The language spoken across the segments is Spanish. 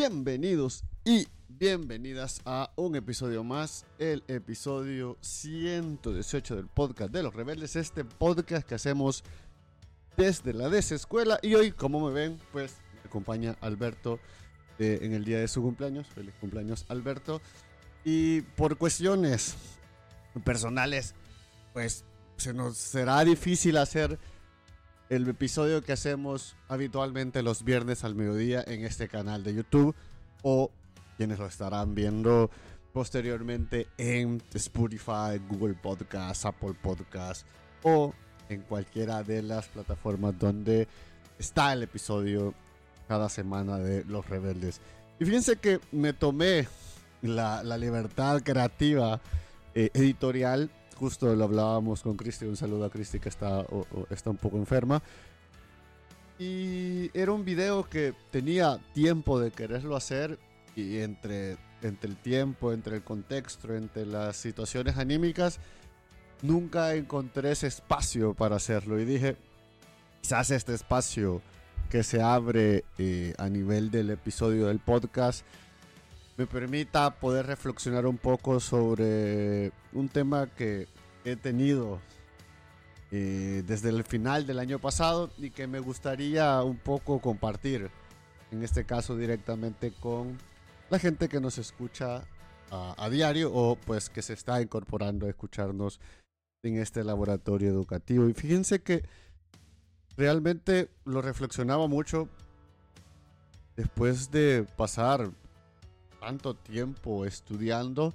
Bienvenidos y bienvenidas a un episodio más, el episodio 118 del podcast de los rebeldes, este podcast que hacemos desde la desescuela. Y hoy, como me ven, pues me acompaña Alberto en el día de su cumpleaños, feliz cumpleaños Alberto, y por cuestiones personales, pues se nos será difícil hacer el episodio que hacemos habitualmente los viernes al mediodía en este canal de YouTube o quienes lo estarán viendo posteriormente en Spotify, Google Podcast, Apple Podcast o en cualquiera de las plataformas donde está el episodio cada semana de Los Rebeldes. Y fíjense que me tomé la, libertad creativa eh, editorial justo lo hablábamos con Cristi, un saludo a Cristi que está, está un poco enferma. Y era un video que tenía tiempo de quererlo hacer y entre, entre el tiempo, entre el contexto, entre las situaciones anímicas, nunca encontré ese espacio para hacerlo. Y dije, quizás este espacio que se abre eh, a nivel del episodio del podcast me permita poder reflexionar un poco sobre un tema que he tenido eh, desde el final del año pasado y que me gustaría un poco compartir, en este caso directamente con la gente que nos escucha a, diario o pues que se está incorporando a escucharnos en este laboratorio educativo. Y fíjense que realmente lo reflexionaba mucho después de pasar tanto tiempo estudiando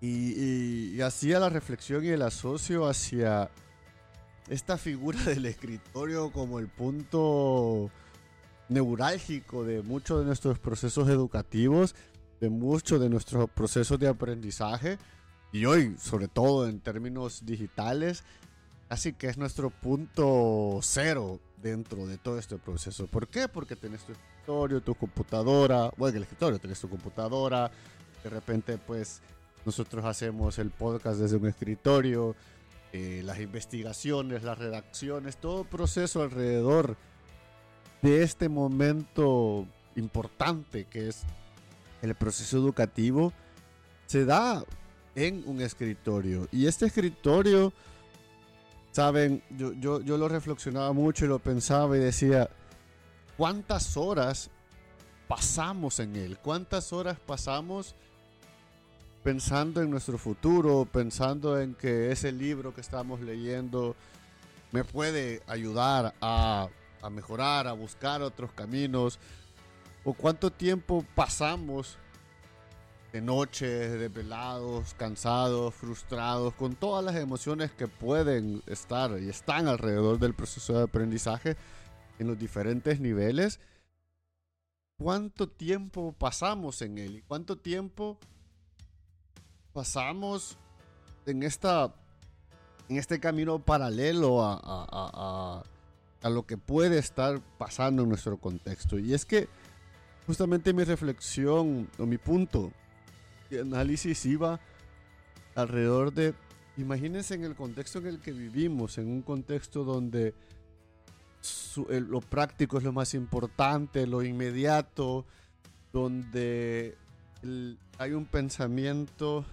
y, hacía la reflexión y el asocio hacia esta figura del escritorio como el punto neurálgico de muchos de nuestros procesos educativos, de muchos de nuestros procesos de aprendizaje y hoy, sobre todo en términos digitales, así que es nuestro punto cero dentro de todo este proceso. ¿Por qué? Porque tenés tu escritorio, tu computadora, bueno, en el escritorio tenés tu computadora, de repente pues nosotros hacemos el podcast desde un escritorio, eh, las investigaciones, las redacciones, todo proceso alrededor de este momento importante que es el proceso educativo se da en un escritorio. Y este escritorio Saben, yo, yo, yo lo reflexionaba mucho y lo pensaba y decía, ¿cuántas horas pasamos en él? ¿Cuántas horas pasamos pensando en nuestro futuro, pensando en que ese libro que estamos leyendo me puede ayudar a, mejorar, a buscar otros caminos? ¿O cuánto tiempo pasamos de noches, desvelados, cansados, frustrados, con todas las emociones que pueden estar y están alrededor del proceso de aprendizaje en los diferentes niveles. ¿Cuánto tiempo pasamos en él? ¿Y cuánto tiempo pasamos en esta en este camino paralelo a, a, a, lo que puede estar pasando en nuestro contexto? Y es que justamente mi reflexión o mi punto análisis iba alrededor de, imagínense en el contexto en el que vivimos, en un contexto donde lo práctico es lo más importante, lo inmediato, donde hay un pensamiento,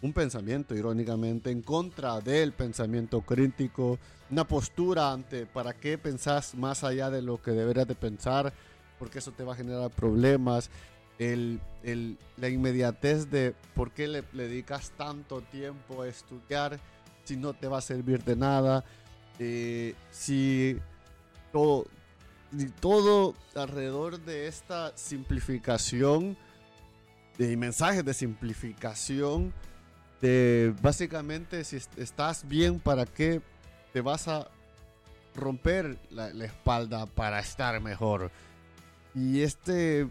un pensamiento irónicamente en contra del pensamiento crítico, una postura ante para qué pensás más allá de lo que deberías de pensar, porque eso te va a generar problemas, la inmediatez de por qué le, dedicas tanto tiempo a estudiar si no te va a servir de nada, eh, si todo, todo alrededor de esta simplificación de mensajes de simplificación de básicamente si estás bien para qué te vas a romper la, la espalda para estar mejor y este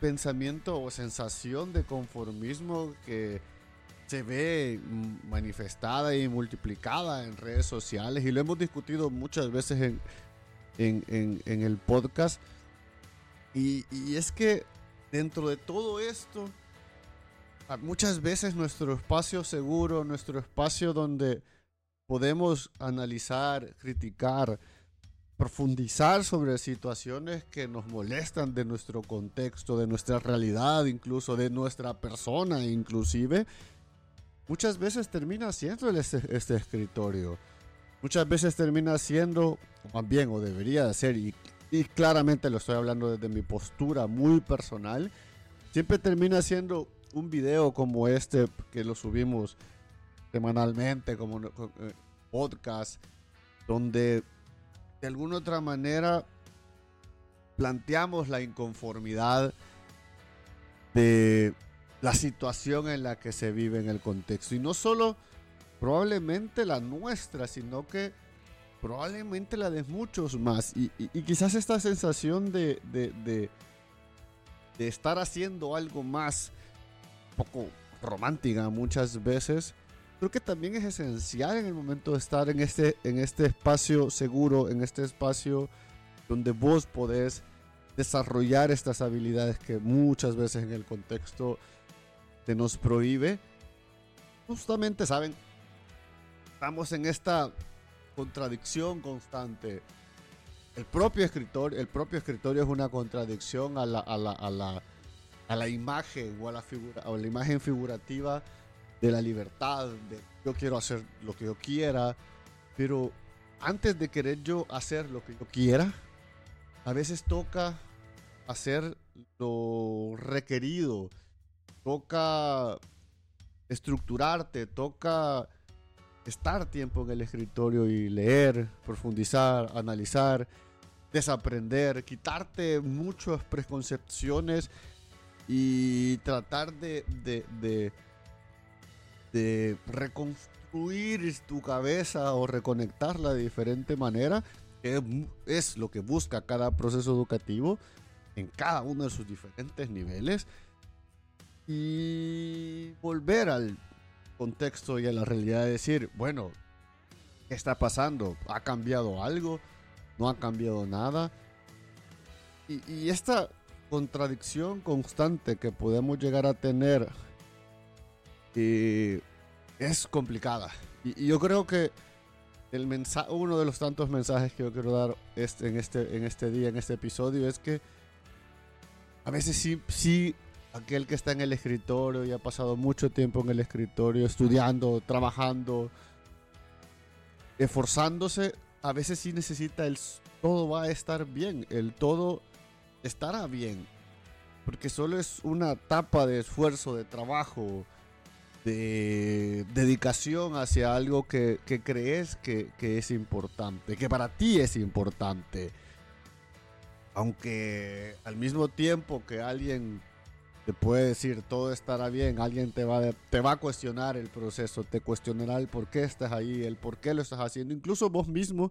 pensamiento o sensación de conformismo que se ve manifestada y multiplicada en redes sociales y lo hemos discutido muchas veces en, en, en, el podcast. Y, es que dentro de todo esto, muchas veces nuestro espacio seguro, nuestro espacio donde podemos analizar, criticar, profundizar sobre situaciones que nos molestan de nuestro contexto, de nuestra realidad, incluso de nuestra persona, inclusive, muchas veces termina siendo este escritorio. Muchas veces termina siendo, o más bien, o debería de ser, y, claramente lo estoy hablando desde mi postura muy personal, siempre termina siendo un video como este que lo subimos semanalmente, como eh, podcast, donde de alguna otra manera planteamos la inconformidad de la situación en la que se vive en el contexto. Y no solo probablemente la nuestra, sino que probablemente la de muchos más. Y, quizás esta sensación de, de, estar haciendo algo más poco romántica muchas veces creo que también es esencial en el momento de estar en este, en este espacio seguro, en este espacio donde vos podés desarrollar estas habilidades que muchas veces en el contexto te nos prohíbe. Justamente, ¿saben? Estamos en esta contradicción constante. El propio escritor, el propio escritorio es una contradicción a la, a la, a la, a la imagen o a la, figura, o la imagen figurativa de la libertad, de yo quiero hacer lo que yo quiera, pero antes de querer yo hacer lo que yo quiera, a veces toca hacer lo requerido, toca estructurarte, toca estar tiempo en el escritorio y leer, profundizar, analizar, desaprender, quitarte muchas preconcepciones y tratar de, de de reconstruir tu cabeza o reconectarla de diferente manera, que es lo que busca cada proceso educativo en cada uno de sus diferentes niveles. Y volver al contexto y a la realidad de decir, bueno, ¿qué está pasando? ¿Ha cambiado algo? ¿No ha cambiado nada? Y, esta contradicción constante que podemos llegar a tener y es complicada. Y, yo creo que el uno de los tantos mensajes que yo quiero dar este, en, este, en este día, en este episodio, es que a veces sí, sí, aquel que está en el escritorio y ha pasado mucho tiempo en el escritorio, estudiando, trabajando, esforzándose, a veces sí necesita el todo va a estar bien, el todo estará bien, porque solo es una etapa de esfuerzo, de trabajo, de dedicación hacia algo que, crees que, es importante, que para ti es importante. Aunque al mismo tiempo que alguien te puede decir todo estará bien, alguien te va, te va a cuestionar el proceso, te cuestionará el por qué estás ahí, el por qué lo estás haciendo. Incluso vos mismo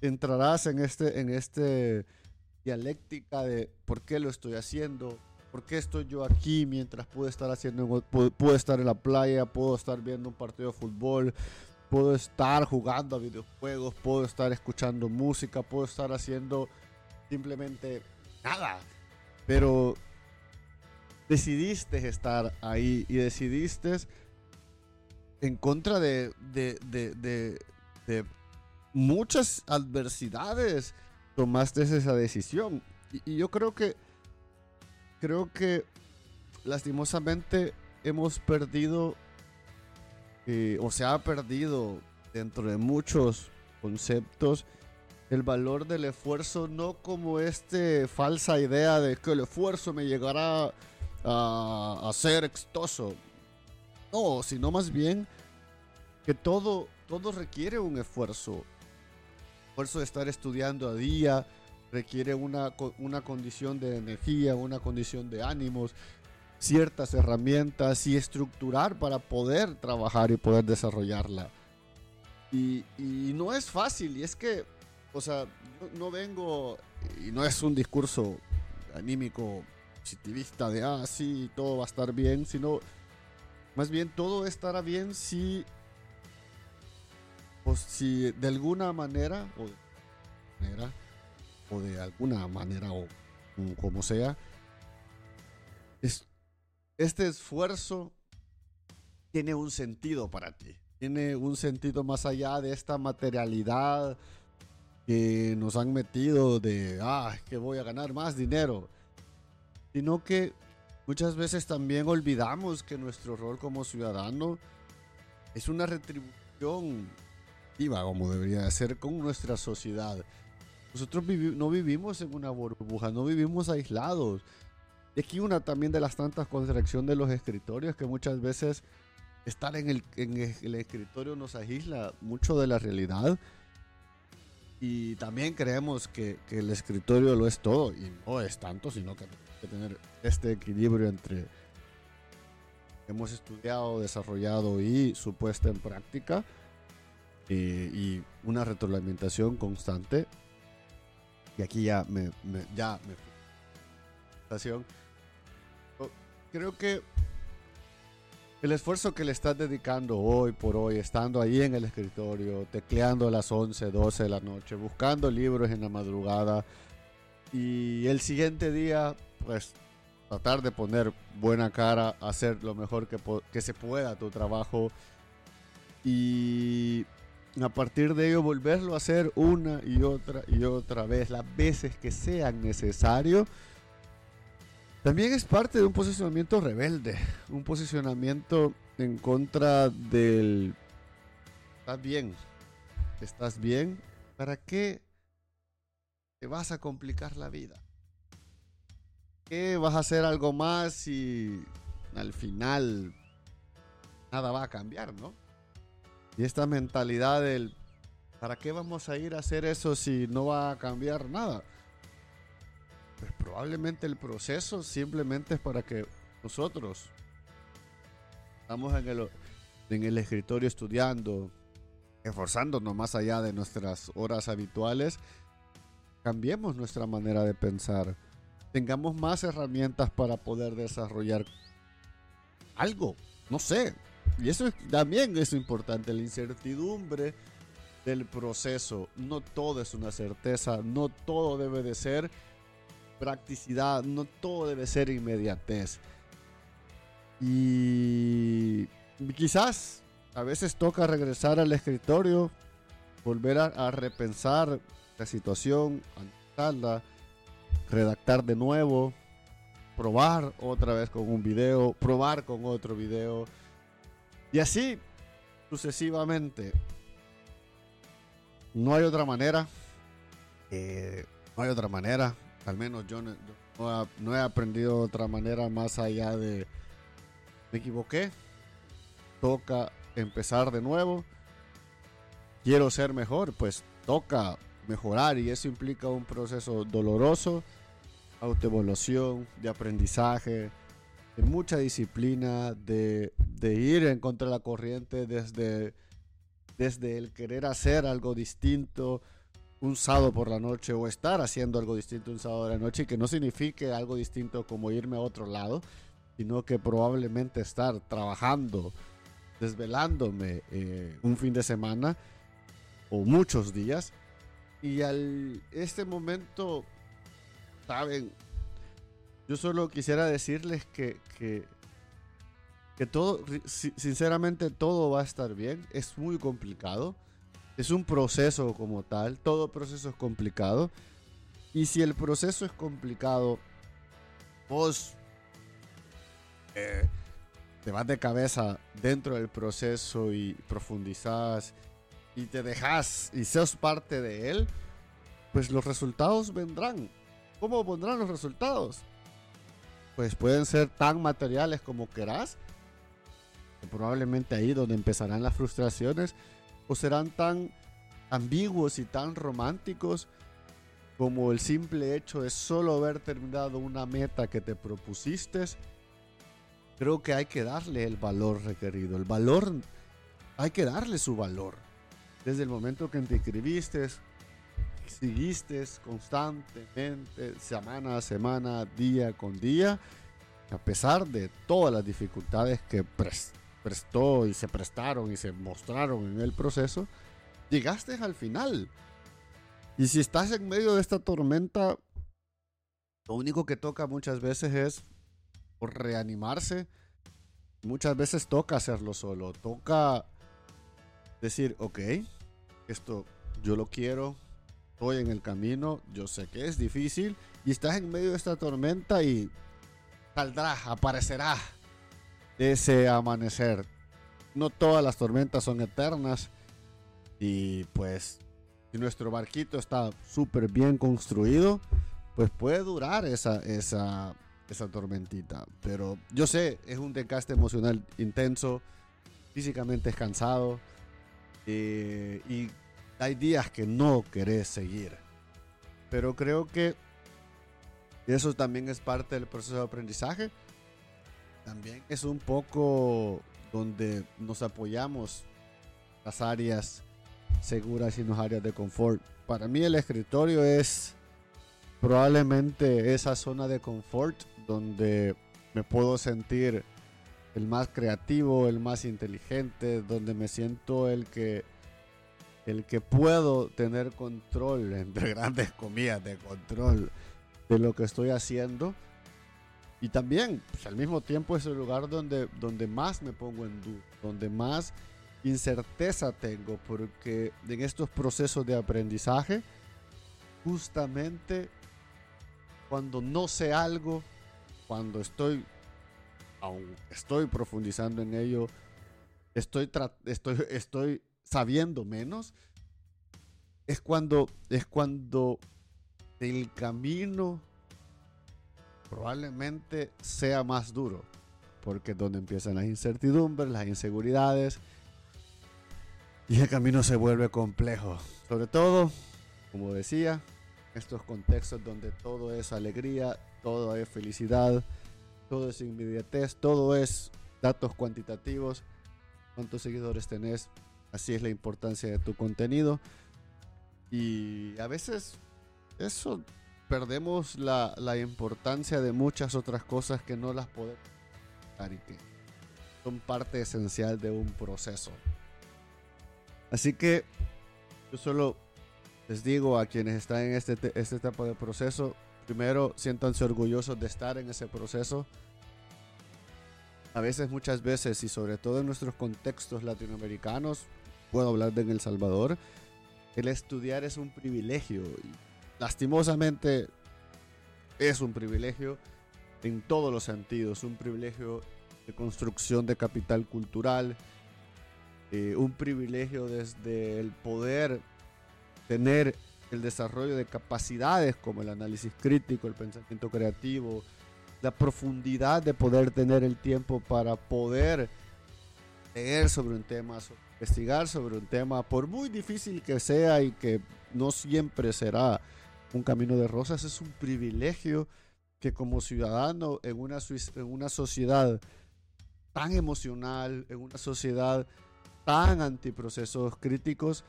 entrarás en este, en este dialéctica de por qué lo estoy haciendo, ¿Por qué estoy yo aquí mientras puedo estar haciendo, puedo, estar en la playa, puedo estar viendo un partido de fútbol, puedo estar jugando a videojuegos, puedo estar escuchando música, puedo estar haciendo simplemente nada? Pero decidiste estar ahí y decidiste en contra de, de, de, de muchas adversidades, tomaste esa decisión. y yo creo que creo que lastimosamente hemos perdido, eh, o se ha perdido dentro de muchos conceptos, el valor del esfuerzo, no como esta falsa idea de que el esfuerzo me llegará a, ser exitoso. No, sino más bien que todo, todo requiere un esfuerzo. Esfuerzo de estar estudiando a día, requiere una, una condición de energía, una condición de ánimos, ciertas herramientas y estructurar para poder trabajar y poder desarrollarla. Y, y no es fácil, y es que, o sea, no, vengo, y no es un discurso anímico positivista de, ah, sí, todo va a estar bien, sino más bien todo estará bien si, pues, si de alguna manera, o de manera, o de alguna manera o como sea, es, este esfuerzo tiene un sentido para ti, tiene un sentido más allá de esta materialidad que nos han metido de, ah, que voy a ganar más dinero, sino que muchas veces también olvidamos que nuestro rol como ciudadano es una retribución activa, como debería ser con nuestra sociedad. Nosotros no vivimos en una burbuja, no vivimos aislados. Y aquí una también de las tantas contracciones de los escritorios que muchas veces estar en el, en el escritorio nos aísla mucho de la realidad. Y también creemos que, que, el escritorio lo es todo y no es tanto, sino que hay que tener este equilibrio entre hemos estudiado, desarrollado y supuesta en práctica eh, y una retroalimentación constante. Y aquí ya me, me ya me creo que el esfuerzo que le estás dedicando hoy por hoy, estando ahí en el escritorio, tecleando a las 11, 12 de la noche, buscando libros en la madrugada y el siguiente día, pues tratar de poner buena cara, hacer lo mejor que, que se pueda tu trabajo y a partir de ello volverlo a hacer una y otra y otra vez, las veces que sean necesarios también es parte de un posicionamiento rebelde, un posicionamiento en contra del... Estás bien, estás bien, ¿para qué te vas a complicar la vida? ¿Qué vas a hacer algo más y al final nada va a cambiar, ¿no? Y esta mentalidad del ¿para qué vamos a ir a hacer eso si no va a cambiar nada? Pues probablemente el proceso simplemente es para que nosotros estamos en el, en el escritorio estudiando, esforzándonos más allá de nuestras horas habituales, cambiemos nuestra manera de pensar, tengamos más herramientas para poder desarrollar algo, no sé. Y eso también es importante, la incertidumbre del proceso. No todo es una certeza, no todo debe de ser practicidad, no todo debe ser inmediatez. Y quizás a veces toca regresar al escritorio, volver a, repensar la situación, redactar de nuevo, probar otra vez con un video, probar con otro video y así sucesivamente. No hay otra manera. Eh, no hay otra manera al menos yo no, he aprendido de otra manera más allá de me equivoqué, toca empezar de nuevo, quiero ser mejor, pues toca mejorar y eso implica un proceso doloroso, autoevolución, de aprendizaje, de mucha disciplina, de, ir en contra de la corriente desde, desde el querer hacer algo distinto, un sábado por la noche o estar haciendo algo distinto un sábado de la noche y que no signifique algo distinto como irme a otro lado, sino que probablemente estar trabajando, desvelándome eh, un fin de semana o muchos días. Y al este momento, saben, yo solo quisiera decirles que, que, que todo, sinceramente todo va a estar bien. Es muy complicado es un proceso como tal, todo proceso es complicado. Y si el proceso es complicado, vos eh, te vas de cabeza dentro del proceso y profundizás y te dejas y sos parte de él, pues los resultados vendrán. ¿Cómo vendrán los resultados? Pues pueden ser tan materiales como querás, probablemente ahí donde empezarán las frustraciones o serán tan ambiguos y tan románticos como el simple hecho de solo haber terminado una meta que te propusiste, creo que hay que darle el valor requerido. El valor, hay que darle su valor. Desde el momento que te inscribiste, seguiste constantemente, semana a semana, día con día, a pesar de todas las dificultades que prestó y se prestaron y se mostraron en el proceso, llegaste al final. Y si estás en medio de esta tormenta, lo único que toca muchas veces es reanimarse. Muchas veces toca hacerlo solo. Toca decir, ok, esto yo lo quiero, estoy en el camino, yo sé que es difícil y estás en medio de esta tormenta y saldrá, aparecerá ese amanecer. No todas las tormentas son eternas y pues si nuestro barquito está súper bien construido, pues puede durar esa, esa, esa tormentita. Pero yo sé, es un desgaste emocional intenso, físicamente es cansado eh, y hay días que no querés seguir. Pero creo que eso también es parte del proceso de aprendizaje. También es un poco donde nos apoyamos las áreas seguras y las áreas de confort. Para mí el escritorio es probablemente esa zona de confort donde me puedo sentir el más creativo, el más inteligente, donde me siento el que el que puedo tener control, entre grandes comillas, de control de lo que estoy haciendo. Y también, pues, al mismo tiempo, es el lugar donde, donde más me pongo en duda, donde más incerteza tengo, porque en estos procesos de aprendizaje, justamente cuando no sé algo, cuando estoy, aún estoy profundizando en ello, estoy, estoy, estoy sabiendo menos, es cuando, es cuando el camino probablemente sea más duro, porque es donde empiezan las incertidumbres, las inseguridades, y el camino se vuelve complejo. Sobre todo, como decía, estos contextos donde todo es alegría, todo es felicidad, todo es inmediatez, todo es datos cuantitativos, cuántos seguidores tenés, Así es la importancia de tu contenido. Y a veces eso perdemos la, importancia de muchas otras cosas que no las podemos y que son parte esencial de un proceso. Así que yo solo les digo a quienes están en este, este etapa de proceso, primero siéntanse orgullosos de estar en ese proceso a veces, muchas veces, y sobre todo en nuestros contextos latinoamericanos, puedo hablar de en El Salvador, el estudiar es un privilegio. Lastimosamente es un privilegio en todos los sentidos, un privilegio de construcción de capital cultural, eh, un privilegio desde el poder tener el desarrollo de capacidades como el análisis crítico, el pensamiento creativo, la profundidad de poder tener el tiempo para poder leer sobre un tema, investigar sobre un tema, por muy difícil que sea y que no siempre será un camino de rosas, es un privilegio que como ciudadano en una, en una sociedad tan emocional, en una sociedad tan antiprocesos críticos,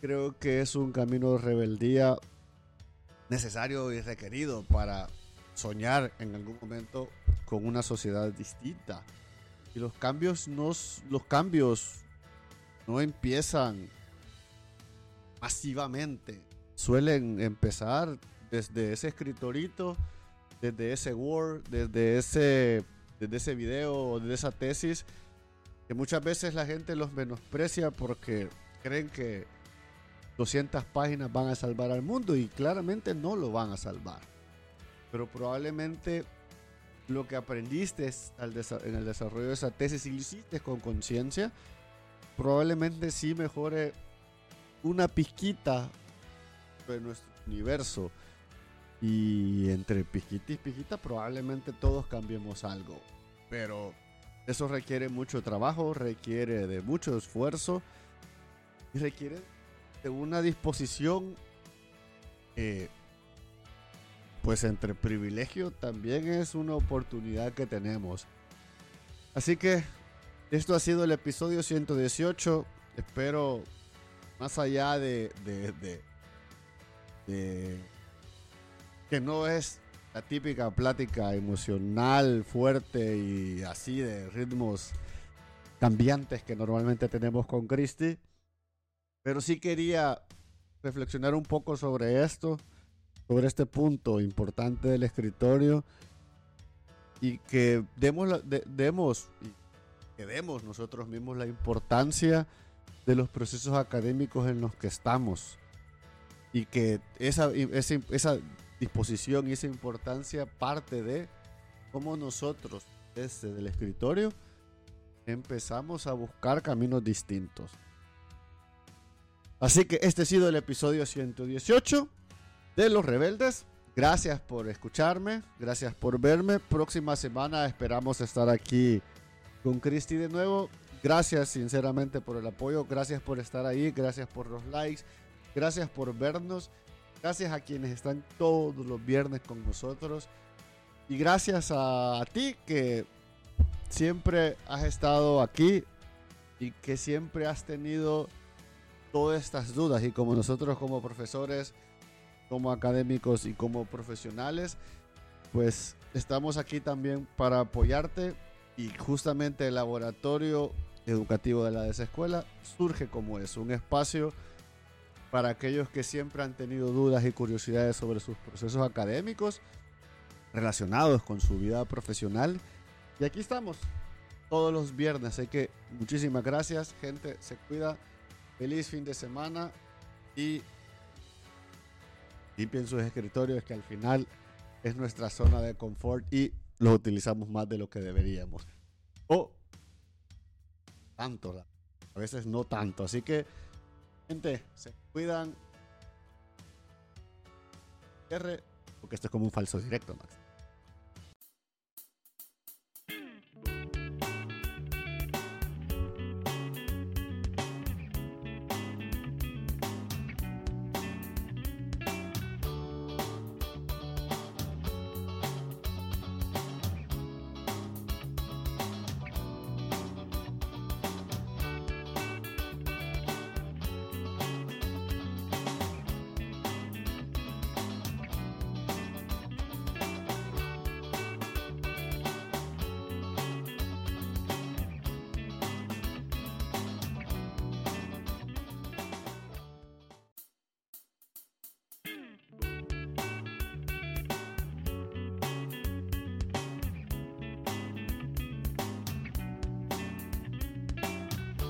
creo que es un camino de rebeldía necesario y requerido para soñar en algún momento con una sociedad distinta. Y los cambios no, los cambios no empiezan masivamente. Suelen empezar desde ese escritorito, desde ese Word, desde ese, desde ese video desde esa tesis, que muchas veces la gente los menosprecia porque creen que 200 páginas van a salvar al mundo y claramente no lo van a salvar. Pero probablemente lo que aprendiste en el desarrollo de esa tesis y lo hiciste con conciencia, probablemente sí mejore una pizquita de nuestro universo. Y entre pizquita y pizquita probablemente todos cambiemos algo. Pero eso requiere mucho trabajo, requiere de mucho esfuerzo y requiere de una disposición eh, pues entre privilegio también es una oportunidad que tenemos. Así que esto ha sido el episodio 118. Espero, más allá de, que no es la típica plática emocional fuerte y así de ritmos cambiantes que normalmente tenemos con Christy. Pero sí quería reflexionar un poco sobre esto sobre este punto importante del escritorio y que demos, demos, que demos nosotros mismos la importancia de los procesos académicos en los que estamos. Y que esa, esa, disposición y esa importancia parte de cómo nosotros desde el escritorio empezamos a buscar caminos distintos. Así que este ha sido el episodio 118 de Los Rebeldes. Gracias por escucharme, gracias por verme. Próxima semana esperamos estar aquí con Cristi de nuevo. Gracias sinceramente por el apoyo, gracias por estar ahí, gracias por los likes, gracias por vernos, gracias a quienes están todos los viernes con nosotros. Y gracias a, ti que siempre has estado aquí y que siempre has tenido todas estas dudas. Y como nosotros como profesores, como académicos y como profesionales, pues estamos aquí también para apoyarte. Y justamente el laboratorio educativo de la desescuela surge como es un espacio para aquellos que siempre han tenido dudas y curiosidades sobre sus procesos académicos relacionados con su vida profesional. Y aquí estamos todos los viernes, así que muchísimas gracias, gente, se cuida, feliz fin de semana y limpien sus escritorios que al final es nuestra zona de confort y los utilizamos más de lo que deberíamos. O tanto, a veces no tanto. Así que, gente, se cuidan. R, porque esto es como un falso directo, Max.